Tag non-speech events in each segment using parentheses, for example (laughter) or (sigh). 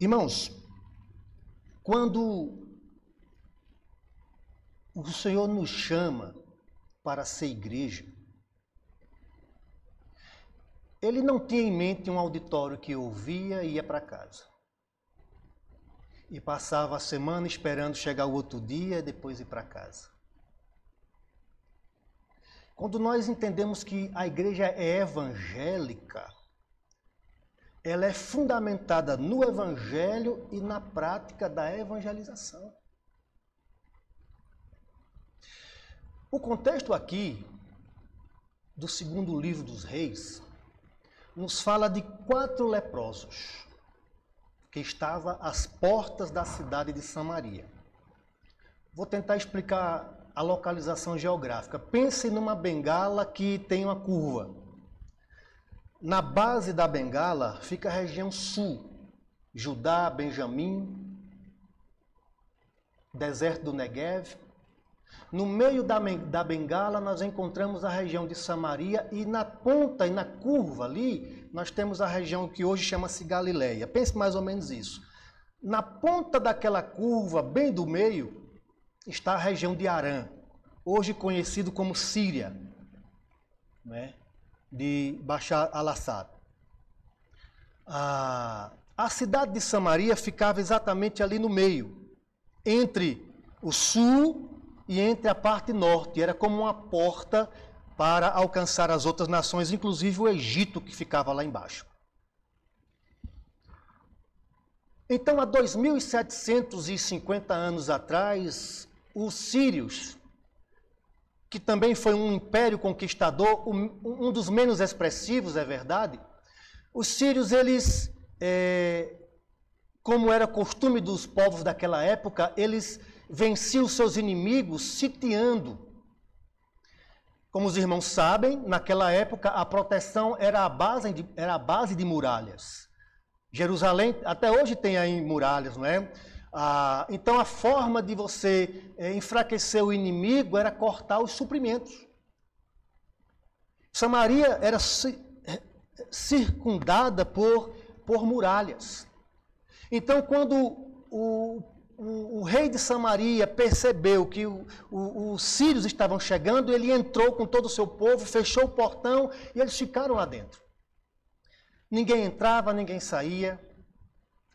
Irmãos, quando o Senhor nos chama para ser igreja, ele não tinha em mente um auditório que ouvia e ia para casa. E passava a semana esperando chegar o outro dia e depois ir para casa. Quando nós entendemos que a igreja é evangélica, ela é fundamentada no evangelho e na prática da evangelização. O contexto aqui do segundo livro dos reis nos fala de quatro leprosos que estavam às portas da cidade de Samaria. Vou tentar explicar a localização geográfica. Pense numa bengala que tem uma curva. Na base da bengala fica a região sul, Judá, Benjamim, deserto do Negev, no meio da, da bengala, nós encontramos a região de Samaria e na ponta e na curva ali, nós temos a região que hoje chama-se Galileia. Pense mais ou menos isso. Na ponta daquela curva, bem do meio, está a região de Arã, hoje conhecido como Síria, né? De Bashar al-Assad. A, a cidade de Samaria ficava exatamente ali no meio, entre o sul e entre a parte norte. Era como uma porta para alcançar as outras nações, inclusive o Egito, que ficava lá embaixo. Então, há 2.750 anos atrás, os sírios, que também foi um império conquistador, um dos menos expressivos, é verdade, os sírios, eles, é, como era costume dos povos daquela época, eles vencia os seus inimigos sitiando. Como os irmãos sabem, naquela época a proteção era a base de, era a base de muralhas. Jerusalém até hoje tem aí muralhas, não é? Ah, então a forma de você é, enfraquecer o inimigo era cortar os suprimentos. Samaria era é, circundada por, por muralhas. Então, quando o o, o, rei de Samaria percebeu que o, os sírios estavam chegando, ele entrou com todo o seu povo, fechou o portão e eles ficaram lá dentro. Ninguém entrava, ninguém saía.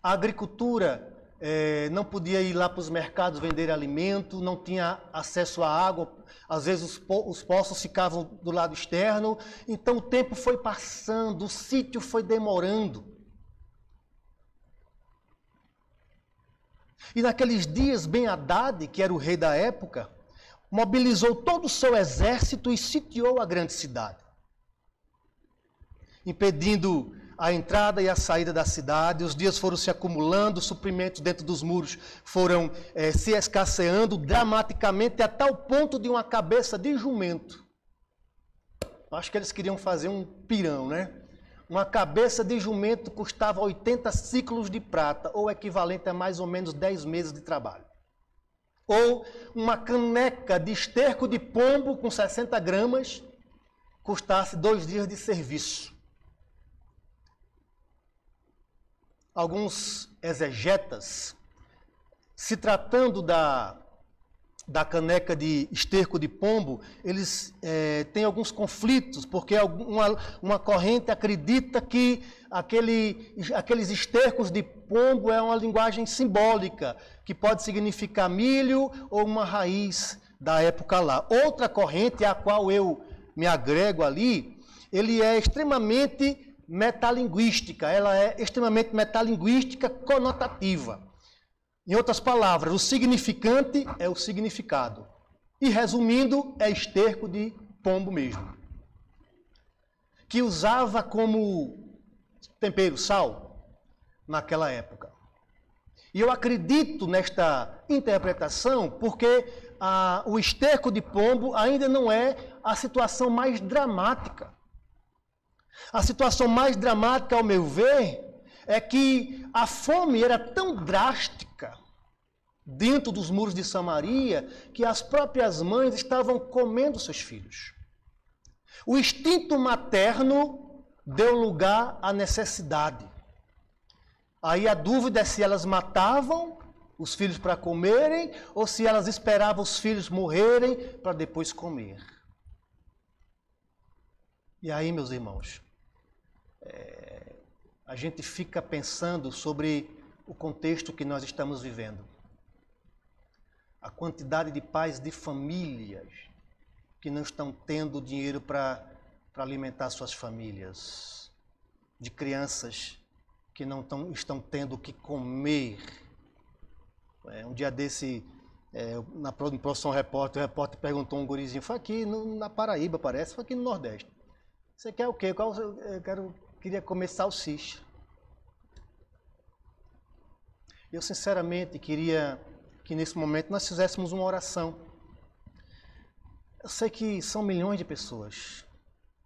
A agricultura eh, não podia ir lá para os mercados vender alimento, não tinha acesso à água, às vezes os, po os poços ficavam do lado externo. Então o tempo foi passando, o sítio foi demorando. E naqueles dias, Ben Haddad, que era o rei da época, mobilizou todo o seu exército e sitiou a grande cidade, impedindo a entrada e a saída da cidade. Os dias foram se acumulando, os suprimentos dentro dos muros foram é, se escasseando dramaticamente a tal ponto de uma cabeça de jumento. Acho que eles queriam fazer um pirão, né? Uma cabeça de jumento custava 80 ciclos de prata, ou equivalente a mais ou menos 10 meses de trabalho. Ou uma caneca de esterco de pombo com 60 gramas custasse dois dias de serviço. Alguns exegetas, se tratando da da caneca de esterco de pombo, eles é, têm alguns conflitos, porque uma, uma corrente acredita que aquele, aqueles estercos de pombo é uma linguagem simbólica, que pode significar milho ou uma raiz da época lá. Outra corrente, a qual eu me agrego ali, ele é extremamente metalinguística, ela é extremamente metalinguística conotativa. Em outras palavras, o significante é o significado. E resumindo, é esterco de pombo mesmo. Que usava como tempero sal naquela época. E eu acredito nesta interpretação porque ah, o esterco de pombo ainda não é a situação mais dramática. A situação mais dramática, ao meu ver, é que a fome era tão drástica dentro dos muros de Samaria que as próprias mães estavam comendo seus filhos. O instinto materno deu lugar à necessidade. Aí a dúvida é se elas matavam os filhos para comerem ou se elas esperavam os filhos morrerem para depois comer. E aí, meus irmãos, é, a gente fica pensando sobre o contexto que nós estamos vivendo. A quantidade de pais de famílias que não estão tendo dinheiro para alimentar suas famílias, de crianças que não tão, estão tendo o que comer. É, um dia desse, é, na produção repórter, o repórter perguntou um gurizinho, foi aqui no, na Paraíba, parece, foi aqui no Nordeste. Você quer o quê? Eu quero, queria comer salsicha. Eu, sinceramente, queria que nesse momento nós fizéssemos uma oração. Eu sei que são milhões de pessoas,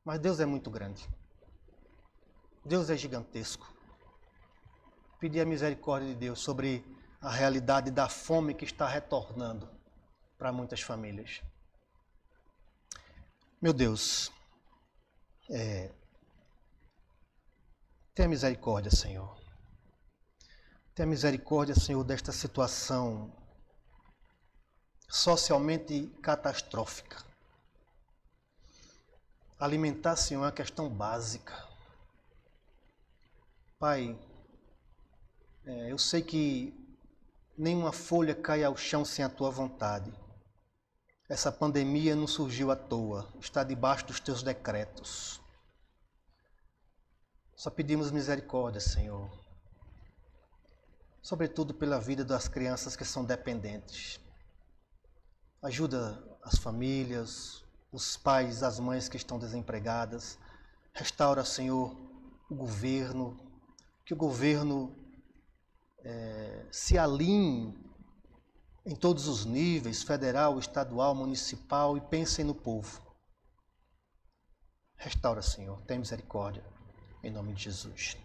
mas Deus é muito grande. Deus é gigantesco. Pedir a misericórdia de Deus sobre a realidade da fome que está retornando para muitas famílias. Meu Deus, é, tenha misericórdia, Senhor. Tenha misericórdia, Senhor, desta situação socialmente catastrófica. Alimentar, Senhor, é uma questão básica. Pai, é, eu sei que nenhuma folha cai ao chão sem a tua vontade. Essa pandemia não surgiu à toa, está debaixo dos teus decretos. Só pedimos misericórdia, Senhor. Sobretudo pela vida das crianças que são dependentes. Ajuda as famílias, os pais, as mães que estão desempregadas. Restaura, Senhor, o governo, que o governo é, se alinhe em todos os níveis, federal, estadual, municipal, e pensem no povo. Restaura, Senhor, tem misericórdia, em nome de Jesus.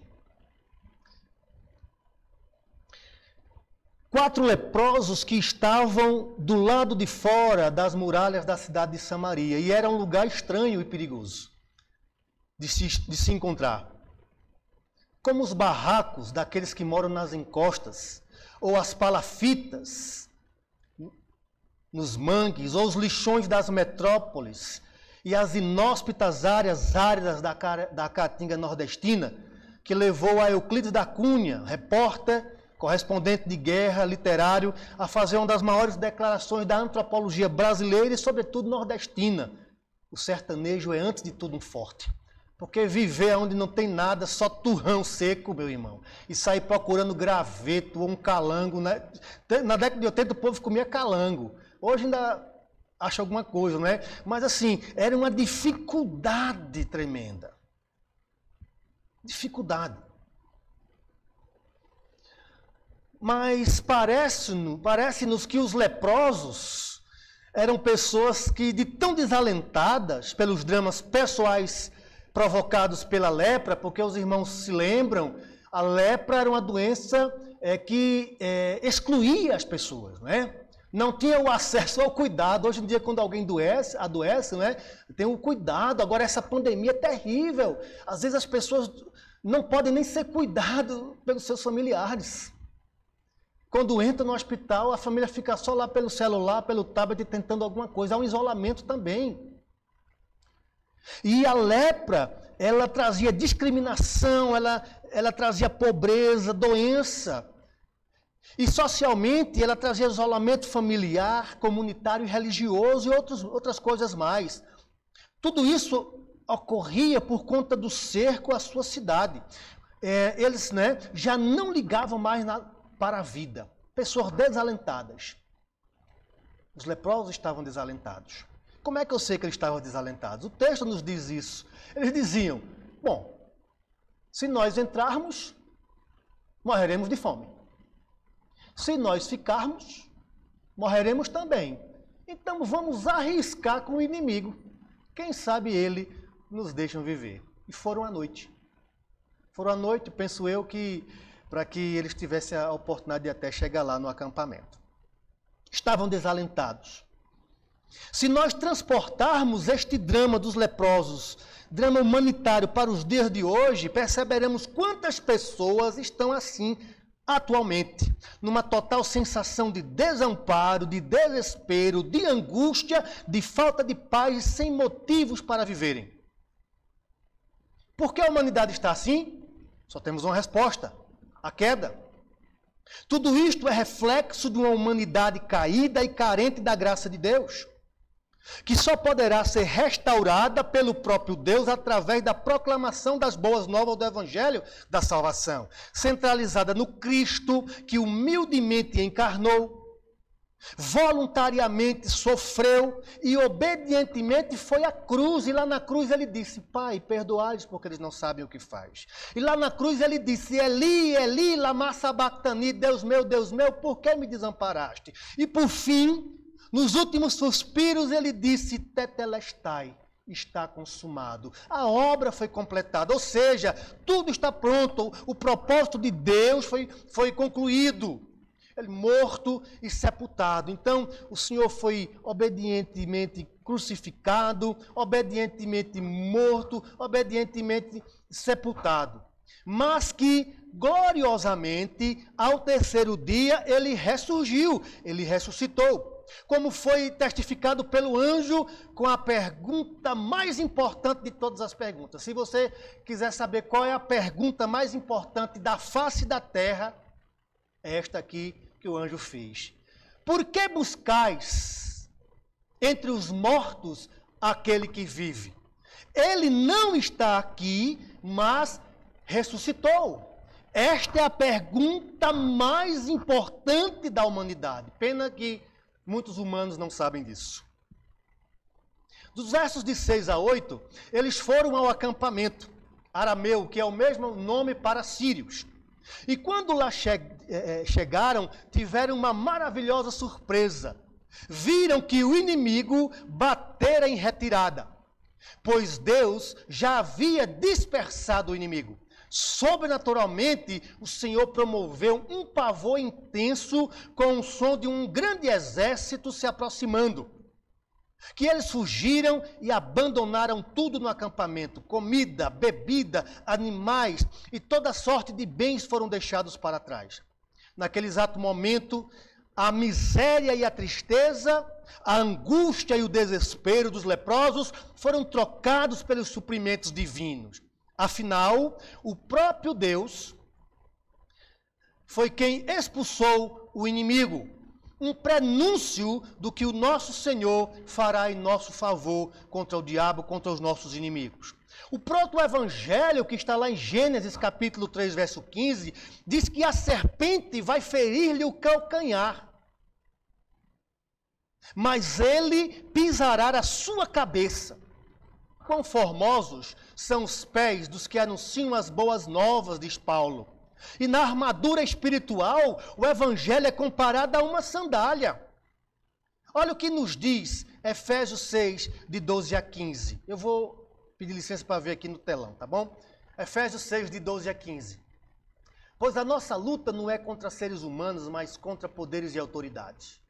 Quatro leprosos que estavam do lado de fora das muralhas da cidade de Samaria, e era um lugar estranho e perigoso de se, de se encontrar. Como os barracos daqueles que moram nas encostas, ou as palafitas nos mangues ou os lixões das metrópoles e as inóspitas áreas áridas da, da Caatinga nordestina, que levou a Euclides da Cunha, repórter, correspondente de guerra, literário, a fazer uma das maiores declarações da antropologia brasileira e, sobretudo, nordestina. O sertanejo é, antes de tudo, um forte. Porque viver onde não tem nada, só turrão seco, meu irmão, e sair procurando graveto ou um calango. Né? Na década de 80 o povo comia calango. Hoje ainda acha alguma coisa, não é? Mas assim, era uma dificuldade tremenda. Dificuldade. Mas parece-nos parece que os leprosos eram pessoas que, de tão desalentadas pelos dramas pessoais provocados pela lepra, porque os irmãos se lembram, a lepra era uma doença é, que é, excluía as pessoas, não é? Não tinha o acesso ao cuidado. Hoje em dia, quando alguém adoece, adoece né, tem o cuidado. Agora, essa pandemia é terrível. Às vezes as pessoas não podem nem ser cuidadas pelos seus familiares. Quando entra no hospital, a família fica só lá pelo celular, pelo tablet, tentando alguma coisa. Há um isolamento também. E a lepra, ela trazia discriminação, ela, ela trazia pobreza, doença. E socialmente ela trazia isolamento familiar, comunitário religioso e outros, outras coisas mais. Tudo isso ocorria por conta do cerco à sua cidade. É, eles né, já não ligavam mais na, para a vida. Pessoas desalentadas. Os leprosos estavam desalentados. Como é que eu sei que eles estavam desalentados? O texto nos diz isso. Eles diziam: bom, se nós entrarmos, morreremos de fome. Se nós ficarmos, morreremos também. Então vamos arriscar com o inimigo. Quem sabe ele nos deixa viver. E foram à noite. Foram à noite, penso eu, que para que eles tivessem a oportunidade de até chegar lá no acampamento. Estavam desalentados. Se nós transportarmos este drama dos leprosos, drama humanitário, para os dias de hoje, perceberemos quantas pessoas estão assim atualmente, numa total sensação de desamparo, de desespero, de angústia, de falta de paz, sem motivos para viverem. Por que a humanidade está assim? Só temos uma resposta: a queda. Tudo isto é reflexo de uma humanidade caída e carente da graça de Deus que só poderá ser restaurada pelo próprio Deus através da proclamação das boas novas do Evangelho da salvação, centralizada no Cristo que humildemente encarnou, voluntariamente sofreu e obedientemente foi à cruz. E lá na cruz ele disse: Pai, perdoai-lhes porque eles não sabem o que faz. E lá na cruz ele disse: Eli, Eli, lama sabachthani, Deus meu, Deus meu, por que me desamparaste? E por fim, nos últimos suspiros, ele disse: Tetelestai, está consumado. A obra foi completada, ou seja, tudo está pronto. O propósito de Deus foi, foi concluído. Ele morto e sepultado. Então, o Senhor foi obedientemente crucificado, obedientemente morto, obedientemente sepultado. Mas que gloriosamente, ao terceiro dia, ele ressurgiu, ele ressuscitou como foi testificado pelo anjo com a pergunta mais importante de todas as perguntas. Se você quiser saber qual é a pergunta mais importante da face da terra, é esta aqui que o anjo fez. Por que buscais entre os mortos aquele que vive? Ele não está aqui, mas ressuscitou. Esta é a pergunta mais importante da humanidade. Pena que Muitos humanos não sabem disso. Dos versos de 6 a 8, eles foram ao acampamento arameu, que é o mesmo nome para sírios. E quando lá che eh, eh, chegaram, tiveram uma maravilhosa surpresa. Viram que o inimigo batera em retirada, pois Deus já havia dispersado o inimigo. Sobrenaturalmente, o Senhor promoveu um pavor intenso com o som de um grande exército se aproximando. Que eles fugiram e abandonaram tudo no acampamento: comida, bebida, animais e toda sorte de bens foram deixados para trás. Naquele exato momento, a miséria e a tristeza, a angústia e o desespero dos leprosos foram trocados pelos suprimentos divinos. Afinal, o próprio Deus foi quem expulsou o inimigo. Um prenúncio do que o nosso Senhor fará em nosso favor contra o diabo, contra os nossos inimigos. O próprio evangelho que está lá em Gênesis capítulo 3, verso 15, diz que a serpente vai ferir-lhe o calcanhar. Mas ele pisará a sua cabeça. Quão formosos são os pés dos que anunciam as boas novas, diz Paulo. E na armadura espiritual, o evangelho é comparado a uma sandália. Olha o que nos diz Efésios 6, de 12 a 15. Eu vou pedir licença para ver aqui no telão, tá bom? Efésios 6, de 12 a 15. Pois a nossa luta não é contra seres humanos, mas contra poderes e autoridades,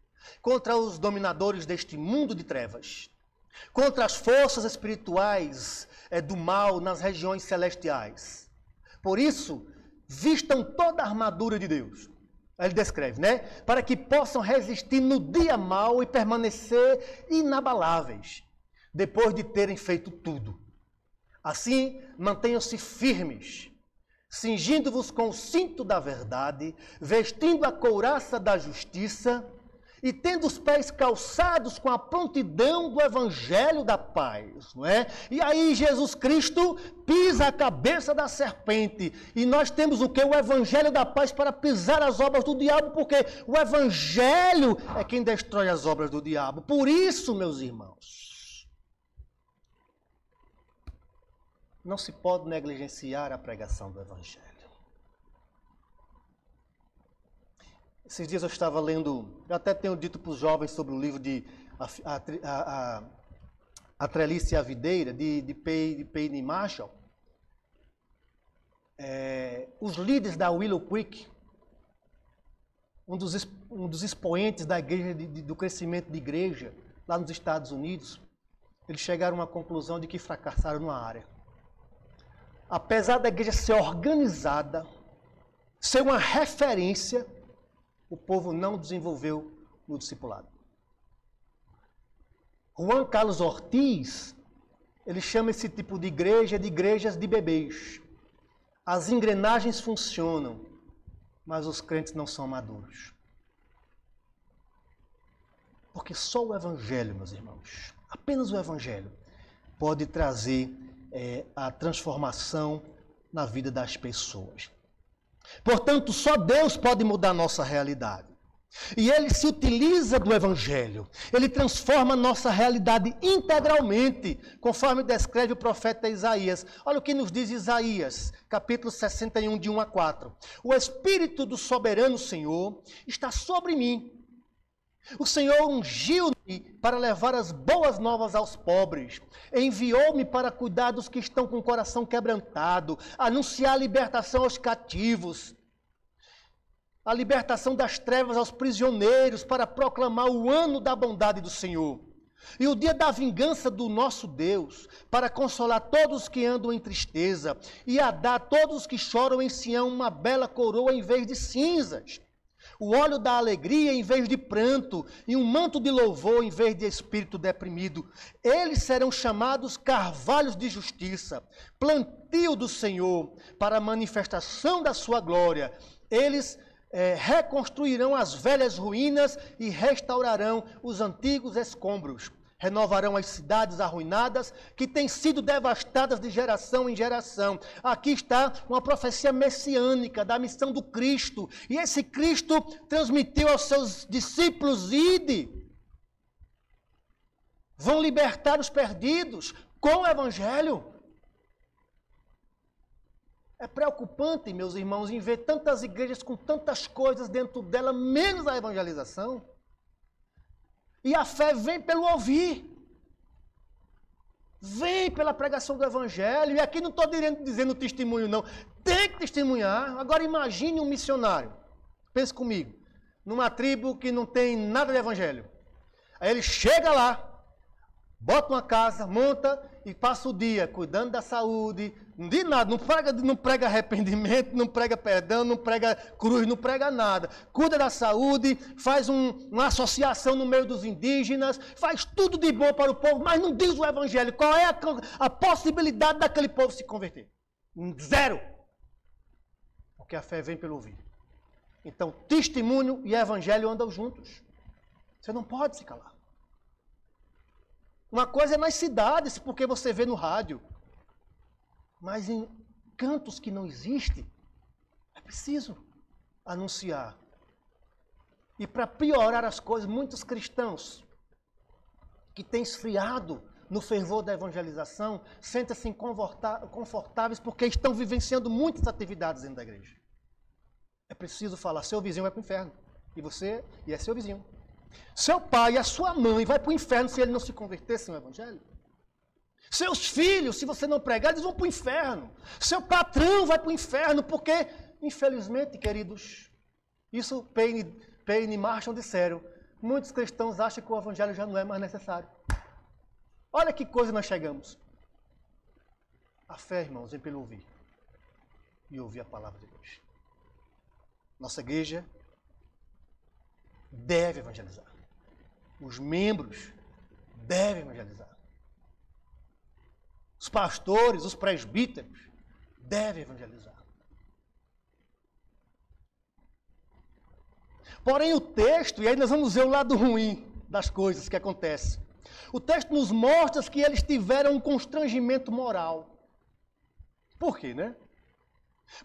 contra os dominadores deste mundo de trevas contra as forças espirituais é, do mal nas regiões celestiais. Por isso, vistam toda a armadura de Deus. Ele descreve, né? Para que possam resistir no dia mal e permanecer inabaláveis, depois de terem feito tudo. Assim, mantenham-se firmes, cingindo-vos com o cinto da verdade, vestindo a couraça da justiça e tendo os pés calçados com a prontidão do evangelho da paz, não é? E aí Jesus Cristo pisa a cabeça da serpente, e nós temos o que? O evangelho da paz para pisar as obras do diabo, porque o evangelho é quem destrói as obras do diabo. Por isso, meus irmãos, não se pode negligenciar a pregação do evangelho. Esses dias eu estava lendo, eu até tenho dito para os jovens sobre o livro de A, a, a, a Trelice e a Videira, de, de, Payne, Marshall. É, os líderes da Willow Creek, um dos, um dos expoentes da igreja, de, de, do crescimento de igreja, lá nos Estados Unidos, eles chegaram a conclusão de que fracassaram numa área. Apesar da igreja ser organizada, ser uma referência, o povo não desenvolveu no discipulado. Juan Carlos Ortiz, ele chama esse tipo de igreja de igrejas de bebês. As engrenagens funcionam, mas os crentes não são maduros. Porque só o Evangelho, meus irmãos, apenas o Evangelho, pode trazer é, a transformação na vida das pessoas. Portanto, só Deus pode mudar a nossa realidade. E ele se utiliza do Evangelho. Ele transforma a nossa realidade integralmente, conforme descreve o profeta Isaías. Olha o que nos diz Isaías, capítulo 61, de 1 a 4. O Espírito do soberano Senhor está sobre mim. O Senhor ungiu-me para levar as boas novas aos pobres. Enviou-me para cuidar dos que estão com o coração quebrantado, anunciar a libertação aos cativos a libertação das trevas aos prisioneiros, para proclamar o ano da bondade do Senhor. E o dia da vingança do nosso Deus, para consolar todos que andam em tristeza, e a dar a todos que choram em Sião uma bela coroa em vez de cinzas, o óleo da alegria em vez de pranto, e um manto de louvor em vez de espírito deprimido. Eles serão chamados carvalhos de justiça, plantio do Senhor, para a manifestação da sua glória. Eles é, reconstruirão as velhas ruínas e restaurarão os antigos escombros. Renovarão as cidades arruinadas que têm sido devastadas de geração em geração. Aqui está uma profecia messiânica da missão do Cristo. E esse Cristo transmitiu aos seus discípulos: ide. Vão libertar os perdidos com o Evangelho. É preocupante, meus irmãos, em ver tantas igrejas com tantas coisas dentro dela, menos a evangelização. E a fé vem pelo ouvir. Vem pela pregação do Evangelho. E aqui não estou dizendo testemunho, não. Tem que testemunhar. Agora imagine um missionário. Pense comigo. Numa tribo que não tem nada de Evangelho. Aí ele chega lá, bota uma casa, monta e passa o dia cuidando da saúde, de nada, não prega, não prega arrependimento, não prega perdão, não prega cruz, não prega nada. Cuida da saúde, faz um, uma associação no meio dos indígenas, faz tudo de bom para o povo, mas não diz o evangelho. Qual é a, a possibilidade daquele povo se converter? Zero. Porque a fé vem pelo ouvir. Então, testemunho e evangelho andam juntos. Você não pode se calar. Uma coisa é nas cidades, porque você vê no rádio. Mas em cantos que não existem, é preciso anunciar. E para piorar as coisas, muitos cristãos que têm esfriado no fervor da evangelização sentem-se confortáveis porque estão vivenciando muitas atividades dentro da igreja. É preciso falar, seu vizinho vai para o inferno. E você, e é seu vizinho. Seu pai e a sua mãe vai para o inferno se ele não se convertesse no Evangelho. Seus filhos, se você não pregar, eles vão para o inferno. Seu patrão vai para o inferno, porque, infelizmente, queridos, isso Payne, Payne e Marshall disseram. Muitos cristãos acham que o Evangelho já não é mais necessário. Olha que coisa nós chegamos. A fé, irmãos, vem pelo ouvir. E ouvir a palavra de Deus. Nossa igreja deve evangelizar. Os membros devem evangelizar. Os pastores, os presbíteros devem evangelizar. Porém, o texto, e aí nós vamos ver o lado ruim das coisas que acontecem. O texto nos mostra que eles tiveram um constrangimento moral. Por quê, né?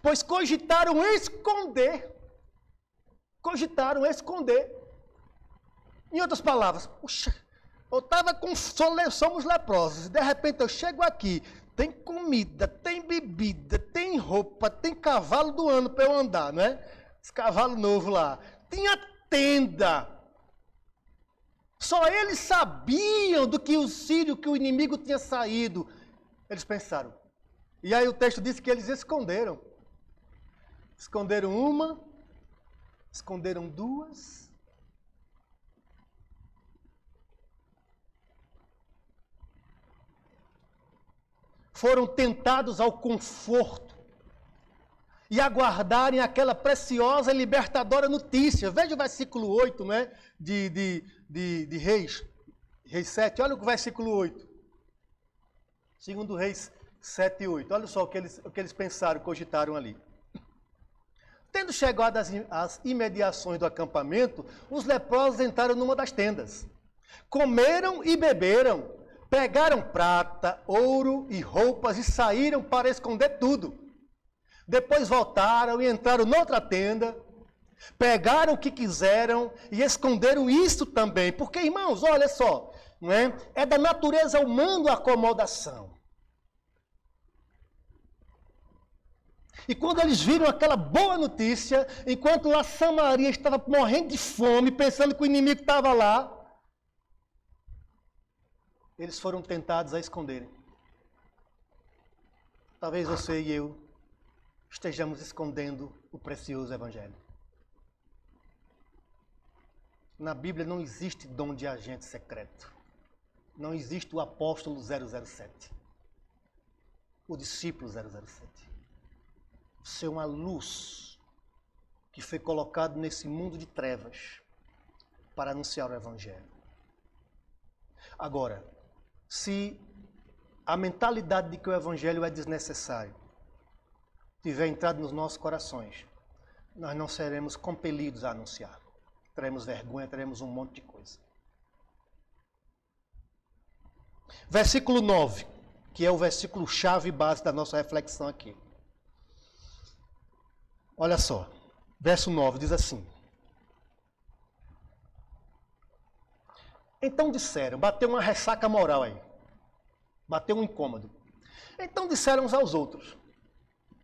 Pois cogitaram esconder. Cogitaram esconder. Em outras palavras, puxa, eu estava com somos leprosos, de repente eu chego aqui, tem comida, tem bebida, tem roupa, tem cavalo do ano para eu andar, não é? Esse cavalo novo lá. Tinha tenda. Só eles sabiam do que o sírio, que o inimigo tinha saído. Eles pensaram. E aí o texto diz que eles esconderam. Esconderam uma, esconderam duas, foram tentados ao conforto e aguardarem aquela preciosa e libertadora notícia. Veja o versículo 8 né, de, de, de, de Reis, Reis 7. Olha o versículo 8. Segundo Reis 7 e 8. Olha só o que eles, o que eles pensaram, cogitaram ali. Tendo chegado às, às imediações do acampamento, os leprosos entraram numa das tendas. Comeram e beberam, pegaram prata, ouro e roupas e saíram para esconder tudo. Depois voltaram e entraram noutra tenda, pegaram o que quiseram e esconderam isso também. Porque, irmãos, olha só, não é? é da natureza humana a acomodação. E quando eles viram aquela boa notícia, enquanto lá Samaria estava morrendo de fome, pensando que o inimigo estava lá, eles foram tentados a esconderem. Talvez você e eu estejamos escondendo o precioso Evangelho. Na Bíblia não existe dom de agente secreto. Não existe o apóstolo 007. O discípulo 007 ser uma luz que foi colocado nesse mundo de trevas para anunciar o Evangelho. Agora, se a mentalidade de que o Evangelho é desnecessário tiver entrado nos nossos corações, nós não seremos compelidos a anunciar. Teremos vergonha, teremos um monte de coisa. Versículo 9, que é o versículo chave base da nossa reflexão aqui. Olha só, verso 9 diz assim: Então disseram, bateu uma ressaca moral aí, bateu um incômodo. Então disseram uns aos outros: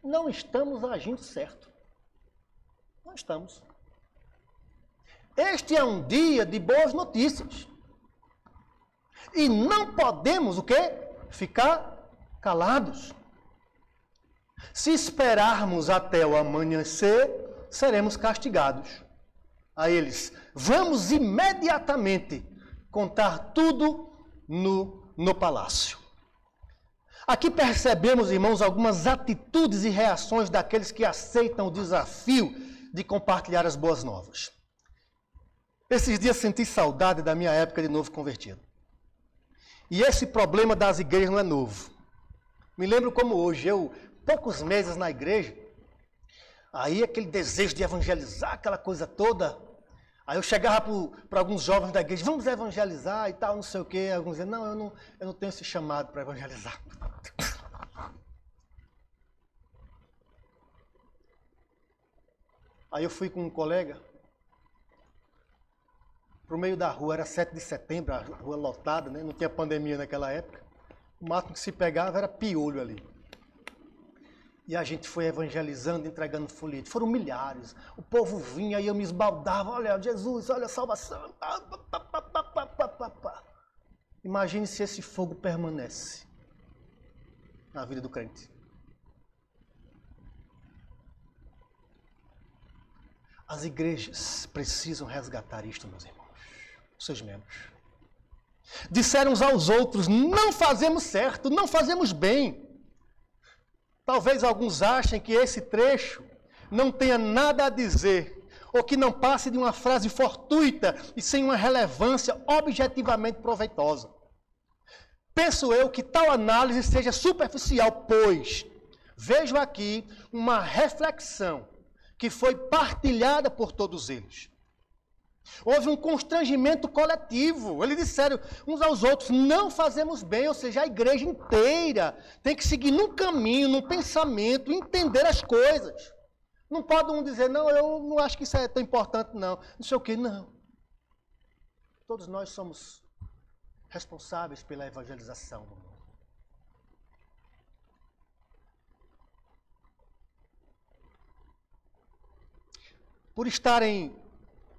Não estamos agindo certo. Não estamos. Este é um dia de boas notícias. E não podemos o quê? Ficar calados. Se esperarmos até o amanhecer, seremos castigados. A eles, vamos imediatamente contar tudo no, no palácio. Aqui percebemos, irmãos, algumas atitudes e reações daqueles que aceitam o desafio de compartilhar as boas novas. Esses dias senti saudade da minha época de novo convertido. E esse problema das igrejas não é novo. Me lembro como hoje, eu poucos meses na igreja, aí aquele desejo de evangelizar, aquela coisa toda. Aí eu chegava para alguns jovens da igreja, vamos evangelizar e tal, não sei o quê. Alguns diziam, não, eu não, eu não tenho esse chamado para evangelizar. (laughs) Aí eu fui com um colega para o meio da rua, era 7 de setembro, a rua lotada, né? não tinha pandemia naquela época. O máximo que se pegava era piolho ali. E a gente foi evangelizando, entregando folheto. Foram milhares. O povo vinha e eu me esbaldava. Olha, Jesus, olha a salvação. Imagine se esse fogo permanece na vida do crente. As igrejas precisam resgatar isto, meus irmãos, seus membros. Disseram uns aos outros: não fazemos certo, não fazemos bem. Talvez alguns achem que esse trecho não tenha nada a dizer, ou que não passe de uma frase fortuita e sem uma relevância objetivamente proveitosa. Penso eu que tal análise seja superficial, pois vejo aqui uma reflexão que foi partilhada por todos eles. Houve um constrangimento coletivo. Eles disseram uns aos outros: não fazemos bem, ou seja, a igreja inteira tem que seguir num caminho, num pensamento, entender as coisas. Não pode um dizer, não, eu não acho que isso é tão importante, não. Não sei o que, não. Todos nós somos responsáveis pela evangelização do mundo. Por estarem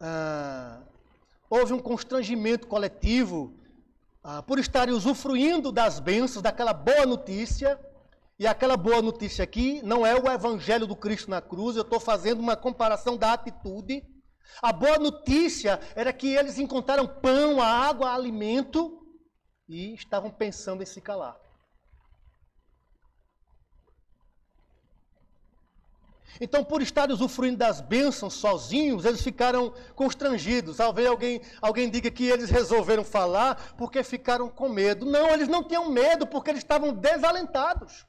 ah, houve um constrangimento coletivo ah, por estarem usufruindo das bênçãos, daquela boa notícia. E aquela boa notícia aqui não é o evangelho do Cristo na cruz, eu estou fazendo uma comparação da atitude. A boa notícia era que eles encontraram pão, água, alimento e estavam pensando em se calar. Então, por estar usufruindo das bênçãos sozinhos, eles ficaram constrangidos. Talvez alguém, alguém diga que eles resolveram falar porque ficaram com medo. Não, eles não tinham medo porque eles estavam desalentados.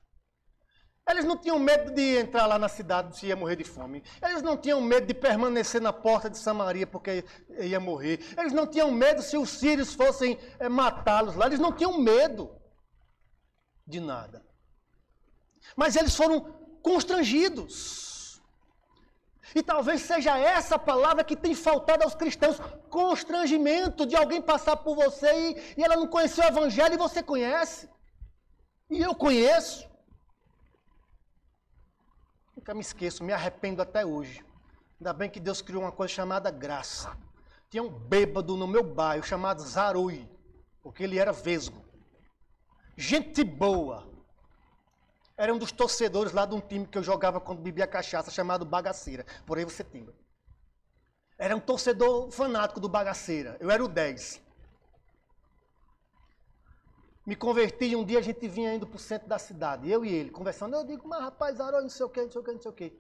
Eles não tinham medo de entrar lá na cidade se ia morrer de fome. Eles não tinham medo de permanecer na porta de Samaria porque ia morrer. Eles não tinham medo se os sírios fossem é, matá-los lá. Eles não tinham medo de nada. Mas eles foram constrangidos. E talvez seja essa palavra que tem faltado aos cristãos: constrangimento de alguém passar por você e, e ela não conheceu o evangelho e você conhece. E eu conheço. Nunca me esqueço, me arrependo até hoje. Ainda bem que Deus criou uma coisa chamada graça. Tinha um bêbado no meu bairro chamado Zarui, porque ele era vesgo. Gente boa. Era um dos torcedores lá de um time que eu jogava quando bebia cachaça, chamado Bagaceira. Por aí você tinha. Era um torcedor fanático do Bagaceira. Eu era o 10 me converti e um dia a gente vinha indo para o centro da cidade, eu e ele, conversando. Eu digo, mas rapaz, Arô, não sei o quê, não sei o quê, não sei o quê.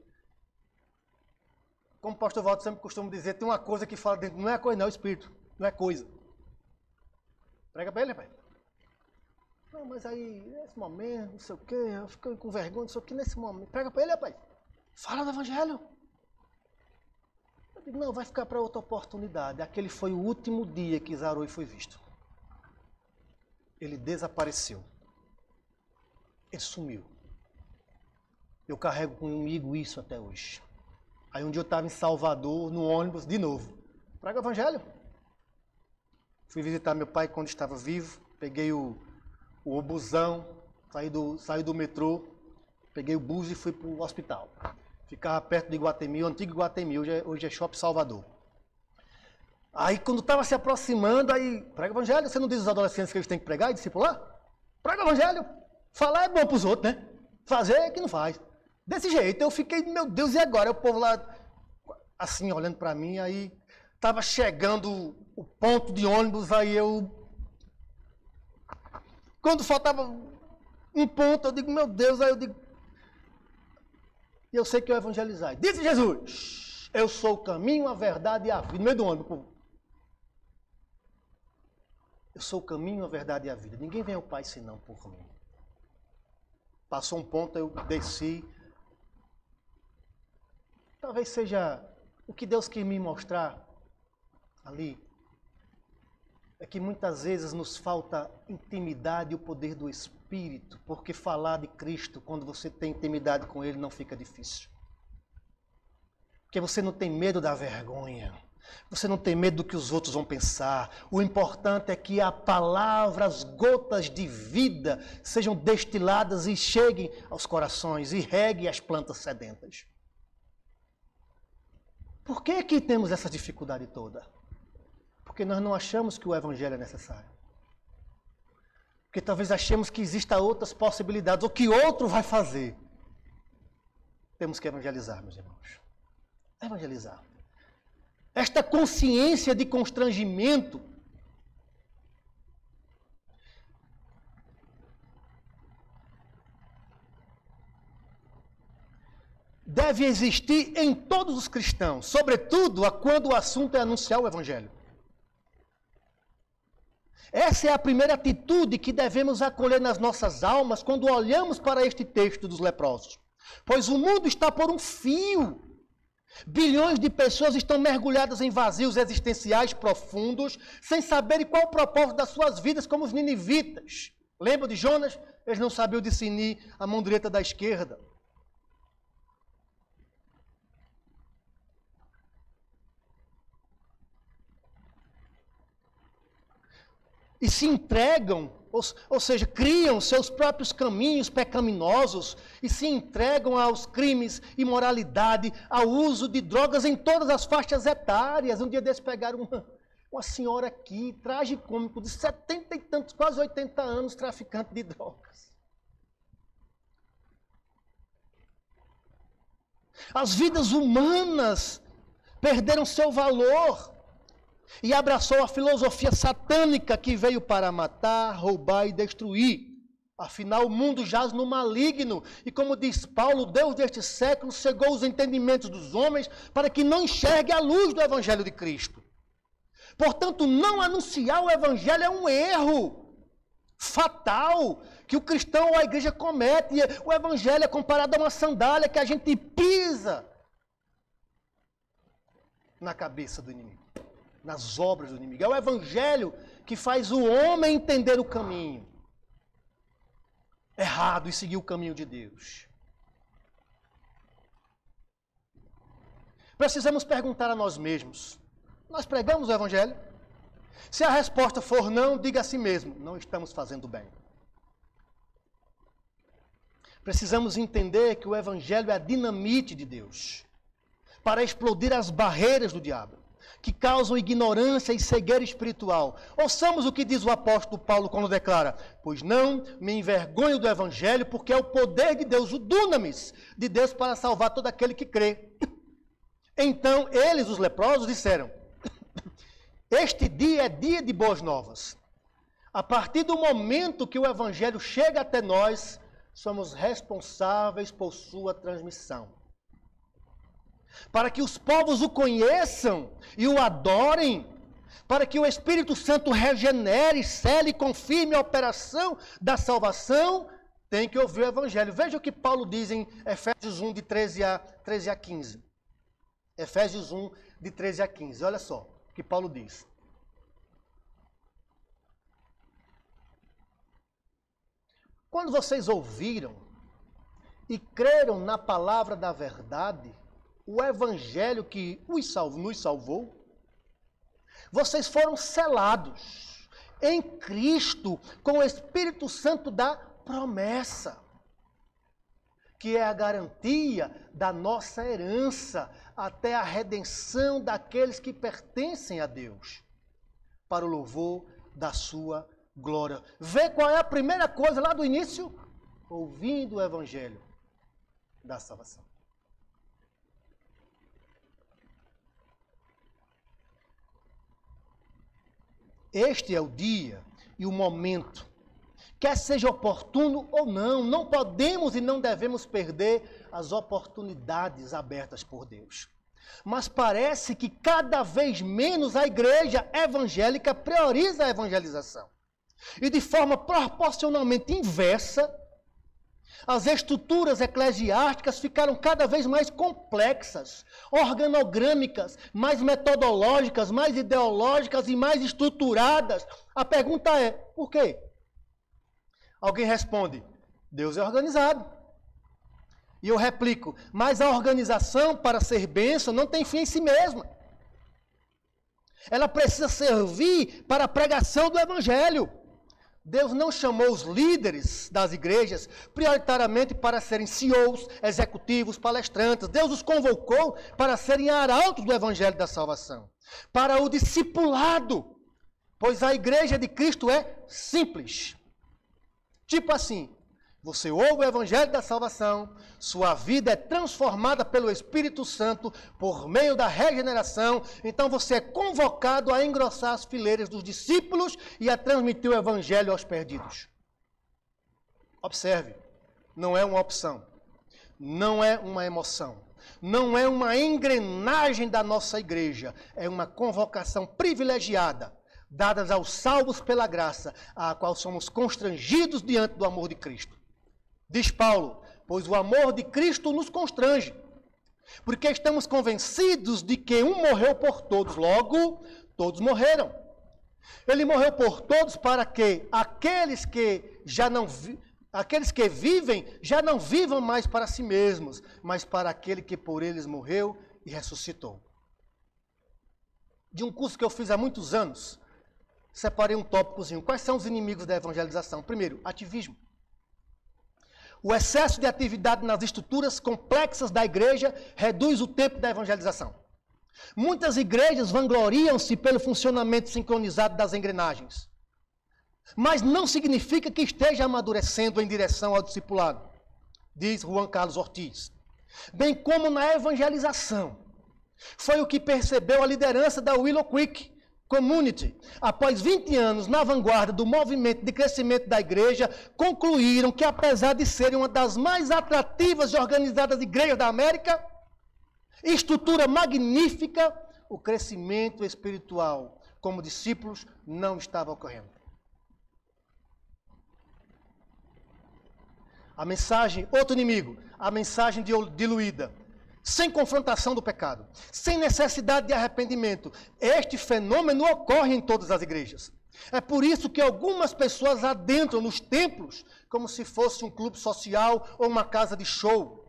Como o pastor Walter sempre costuma dizer, tem uma coisa que fala dentro, não é coisa não, é espírito, não é coisa. Prega para ele, rapaz. Não, mas aí, nesse momento, não sei o quê, eu fico com vergonha, não sei o quê, nesse momento. Prega para ele, rapaz. Fala do evangelho. Eu digo, não, vai ficar para outra oportunidade. Aquele foi o último dia que Zaroi foi visto ele desapareceu. Ele sumiu. Eu carrego comigo isso até hoje. Aí um dia eu estava em Salvador, no ônibus, de novo. Praga Evangelho. Fui visitar meu pai quando estava vivo. Peguei o, o obusão, saí do, saí do metrô, peguei o bus e fui para o hospital. Ficava perto de Guatemi, o antigo Guatemi, hoje é, hoje é Shopping Salvador. Aí quando estava se aproximando, aí, prega o evangelho, você não diz aos adolescentes que eles têm que pregar e discipular? Prega o evangelho. Falar é bom para os outros, né? Fazer é que não faz. Desse jeito, eu fiquei, meu Deus, e agora? O povo lá, assim, olhando para mim, aí estava chegando o ponto de ônibus, aí eu. Quando faltava um ponto, eu digo, meu Deus, aí eu digo. Eu sei que eu evangelizar. Disse Jesus: Eu sou o caminho, a verdade e a vida. No meio do ônibus. Eu sou o caminho, a verdade e a vida. Ninguém vem ao Pai senão por mim. Passou um ponto, eu desci. Talvez seja o que Deus quer me mostrar ali. É que muitas vezes nos falta intimidade e o poder do Espírito, porque falar de Cristo, quando você tem intimidade com Ele, não fica difícil. Porque você não tem medo da vergonha. Você não tem medo do que os outros vão pensar. O importante é que a palavra, as gotas de vida, sejam destiladas e cheguem aos corações e reguem as plantas sedentas. Por que que temos essa dificuldade toda? Porque nós não achamos que o evangelho é necessário. Porque talvez achemos que existam outras possibilidades, ou que outro vai fazer. Temos que evangelizar, meus irmãos. Evangelizar esta consciência de constrangimento. Deve existir em todos os cristãos, sobretudo quando o assunto é anunciar o Evangelho. Essa é a primeira atitude que devemos acolher nas nossas almas quando olhamos para este texto dos leprosos. Pois o mundo está por um fio Bilhões de pessoas estão mergulhadas em vazios existenciais profundos, sem saberem qual o propósito das suas vidas, como os ninivitas. Lembra de Jonas? Eles não sabiam discernir a mão direita da esquerda. E se entregam ou, ou seja, criam seus próprios caminhos pecaminosos e se entregam aos crimes, imoralidade, ao uso de drogas em todas as faixas etárias. Um dia desses pegaram uma, uma senhora aqui, tragicômico, de setenta e tantos, quase 80 anos, traficante de drogas. As vidas humanas perderam seu valor e abraçou a filosofia satânica que veio para matar, roubar e destruir. Afinal, o mundo jaz no maligno. E como diz Paulo, Deus deste século cegou os entendimentos dos homens para que não enxergue a luz do Evangelho de Cristo. Portanto, não anunciar o Evangelho é um erro fatal que o cristão ou a igreja comete. O Evangelho é comparado a uma sandália que a gente pisa na cabeça do inimigo, nas obras do inimigo. É o Evangelho que faz o homem entender o caminho errado e seguir o caminho de Deus. Precisamos perguntar a nós mesmos: nós pregamos o Evangelho? Se a resposta for não, diga a si mesmo: não estamos fazendo bem. Precisamos entender que o Evangelho é a dinamite de Deus para explodir as barreiras do diabo que causam ignorância e cegueira espiritual. Ouçamos o que diz o apóstolo Paulo quando declara: Pois não me envergonho do evangelho, porque é o poder de Deus, o dunamis de Deus para salvar todo aquele que crê. Então eles, os leprosos, disseram: Este dia é dia de boas novas. A partir do momento que o evangelho chega até nós, somos responsáveis por sua transmissão para que os povos o conheçam e o adorem, para que o Espírito Santo regenere, cele e confirme a operação da salvação, tem que ouvir o Evangelho. Veja o que Paulo diz em Efésios 1, de 13 a, 13 a 15. Efésios 1, de 13 a 15. Olha só o que Paulo diz. Quando vocês ouviram e creram na palavra da verdade, o evangelho que os salvou, nos salvou, vocês foram selados em Cristo com o Espírito Santo da promessa, que é a garantia da nossa herança até a redenção daqueles que pertencem a Deus, para o louvor da sua glória. Vê qual é a primeira coisa lá do início? Ouvindo o evangelho da salvação. Este é o dia e o momento. Quer seja oportuno ou não, não podemos e não devemos perder as oportunidades abertas por Deus. Mas parece que cada vez menos a igreja evangélica prioriza a evangelização. E de forma proporcionalmente inversa, as estruturas eclesiásticas ficaram cada vez mais complexas, organogrâmicas, mais metodológicas, mais ideológicas e mais estruturadas. A pergunta é: por quê? Alguém responde: Deus é organizado. E eu replico: mas a organização para ser bênção não tem fim em si mesma. Ela precisa servir para a pregação do Evangelho. Deus não chamou os líderes das igrejas prioritariamente para serem CEOs, executivos, palestrantes. Deus os convocou para serem arautos do evangelho da salvação, para o discipulado, pois a igreja de Cristo é simples. Tipo assim, você ouve o Evangelho da salvação, sua vida é transformada pelo Espírito Santo por meio da regeneração, então você é convocado a engrossar as fileiras dos discípulos e a transmitir o Evangelho aos perdidos. Observe, não é uma opção, não é uma emoção, não é uma engrenagem da nossa igreja, é uma convocação privilegiada dadas aos salvos pela graça, a qual somos constrangidos diante do amor de Cristo. Diz Paulo, pois o amor de Cristo nos constrange, porque estamos convencidos de que um morreu por todos, logo todos morreram. Ele morreu por todos para que aqueles que já não vi, aqueles que vivem já não vivam mais para si mesmos, mas para aquele que por eles morreu e ressuscitou. De um curso que eu fiz há muitos anos, separei um tópicozinho. Quais são os inimigos da evangelização? Primeiro, ativismo. O excesso de atividade nas estruturas complexas da igreja reduz o tempo da evangelização. Muitas igrejas vangloriam-se pelo funcionamento sincronizado das engrenagens. Mas não significa que esteja amadurecendo em direção ao discipulado, diz Juan Carlos Ortiz. Bem como na evangelização. Foi o que percebeu a liderança da Willow Creek Community, após 20 anos na vanguarda do movimento de crescimento da igreja, concluíram que, apesar de serem uma das mais atrativas e organizadas igrejas da América, estrutura magnífica, o crescimento espiritual como discípulos não estava ocorrendo. A mensagem, outro inimigo, a mensagem diluída sem confrontação do pecado, sem necessidade de arrependimento. Este fenômeno ocorre em todas as igrejas. É por isso que algumas pessoas adentram nos templos como se fosse um clube social ou uma casa de show.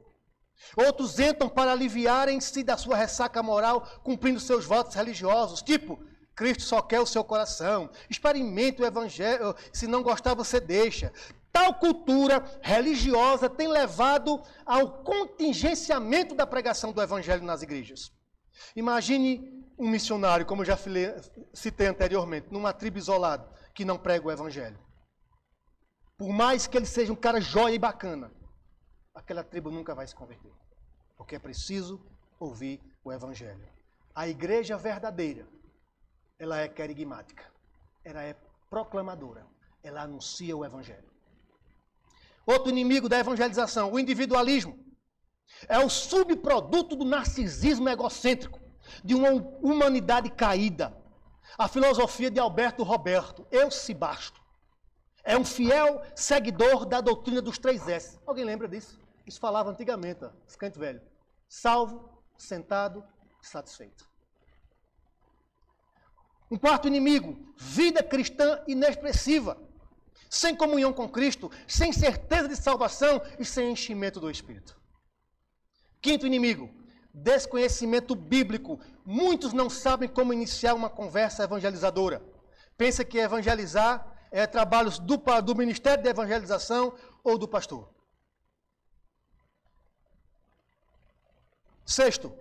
Outros entram para aliviarem-se da sua ressaca moral, cumprindo seus votos religiosos, tipo, Cristo só quer o seu coração. Experimente o evangelho, se não gostar você deixa. Tal cultura religiosa tem levado ao contingenciamento da pregação do evangelho nas igrejas. Imagine um missionário, como eu já citei anteriormente, numa tribo isolada, que não prega o evangelho. Por mais que ele seja um cara jóia e bacana, aquela tribo nunca vai se converter. Porque é preciso ouvir o evangelho. A igreja verdadeira, ela é querigmática. Ela é proclamadora. Ela anuncia o evangelho. Outro inimigo da evangelização, o individualismo. É o subproduto do narcisismo egocêntrico, de uma humanidade caída. A filosofia de Alberto Roberto, eu se basto. É um fiel seguidor da doutrina dos três S. Alguém lembra disso? Isso falava antigamente, escante velho. Salvo, sentado, satisfeito. Um quarto inimigo, vida cristã inexpressiva sem comunhão com Cristo, sem certeza de salvação e sem enchimento do Espírito. Quinto inimigo, desconhecimento bíblico. Muitos não sabem como iniciar uma conversa evangelizadora. Pensa que evangelizar é trabalho do, do Ministério de Evangelização ou do pastor. Sexto,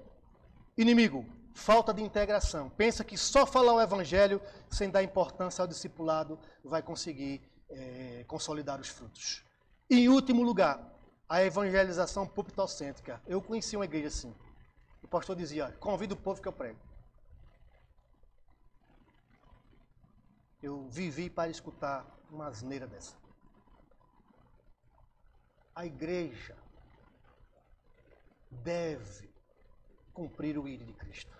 inimigo, falta de integração. Pensa que só falar o evangelho sem dar importância ao discipulado vai conseguir é, consolidar os frutos. E, em último lugar, a evangelização púlpitocêntrica. Eu conheci uma igreja assim. O pastor dizia: convida o povo que eu prego. Eu vivi para escutar uma asneira dessa. A igreja deve cumprir o ídolo de Cristo.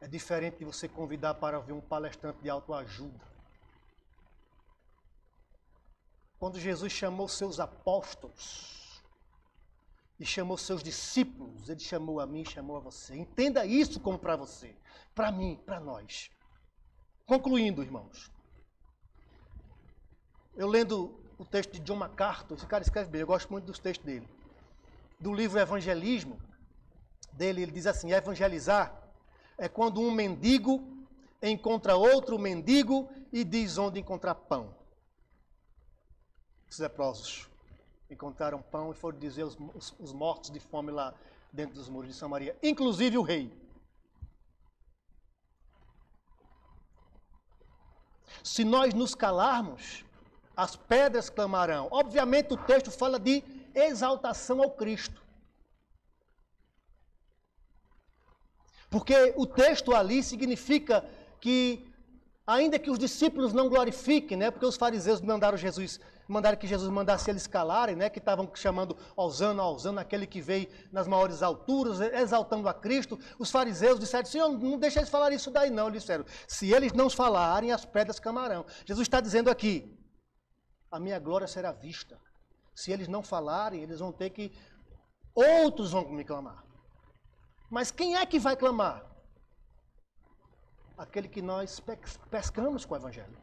É diferente de você convidar para ver um palestrante de autoajuda. Quando Jesus chamou seus apóstolos e chamou seus discípulos, ele chamou a mim, chamou a você. Entenda isso como para você, para mim, para nós. Concluindo, irmãos. Eu lendo o texto de John MacArthur, esse cara escreve bem, eu gosto muito dos textos dele. Do livro Evangelismo, dele, ele diz assim: evangelizar é quando um mendigo encontra outro mendigo e diz onde encontrar pão. Os leprosos encontraram pão e foram dizer os, os, os mortos de fome lá dentro dos muros de Samaria, inclusive o rei. Se nós nos calarmos, as pedras clamarão. Obviamente o texto fala de exaltação ao Cristo. Porque o texto ali significa que, ainda que os discípulos não glorifiquem, né, porque os fariseus mandaram Jesus, mandaram que Jesus mandasse eles calarem, né, que estavam chamando Osana, Osana, aquele que veio nas maiores alturas, exaltando a Cristo. Os fariseus disseram, Senhor, não deixa eles falar isso daí não. Eles disseram, se eles não falarem, as pedras camarão. Jesus está dizendo aqui, a minha glória será vista. Se eles não falarem, eles vão ter que, outros vão me clamar. Mas quem é que vai clamar? Aquele que nós pescamos com o Evangelho.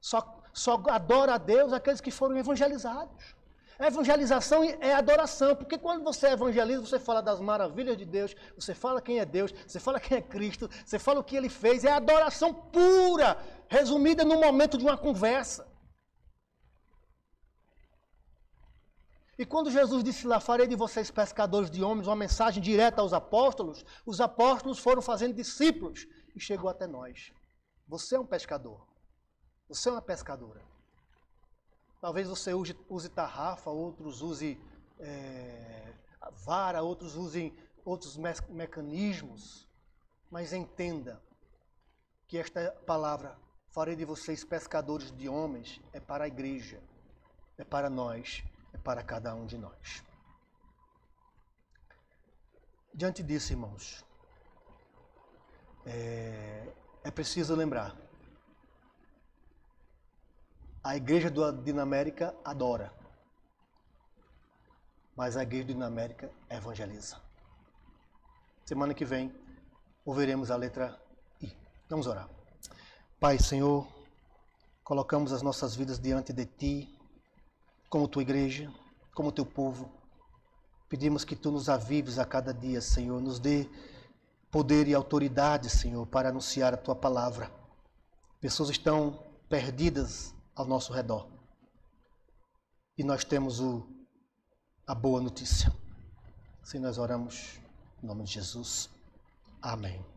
Só, só adora a Deus aqueles que foram evangelizados. Evangelização é adoração, porque quando você evangeliza, você fala das maravilhas de Deus, você fala quem é Deus, você fala quem é Cristo, você fala o que ele fez, é adoração pura, resumida no momento de uma conversa. E quando Jesus disse lá, farei de vocês pescadores de homens, uma mensagem direta aos apóstolos, os apóstolos foram fazendo discípulos e chegou até nós. Você é um pescador. Você é uma pescadora. Talvez você use, use tarrafa, outros usem é, vara, outros usem outros me mecanismos, mas entenda que esta palavra, farei de vocês pescadores de homens, é para a igreja, é para nós, para cada um de nós. Diante disso, irmãos, é, é preciso lembrar: a igreja do Dinamérica adora, mas a igreja do Dinamérica evangeliza. Semana que vem, ouviremos a letra I. Vamos orar. Pai, Senhor, colocamos as nossas vidas diante de Ti, como Tua igreja, como Teu povo Pedimos que tu nos avives a cada dia, Senhor, nos dê poder e autoridade, Senhor, para anunciar a tua palavra. Pessoas estão perdidas ao nosso redor. E nós temos o, a boa notícia. Assim nós oramos em nome de Jesus. Amém.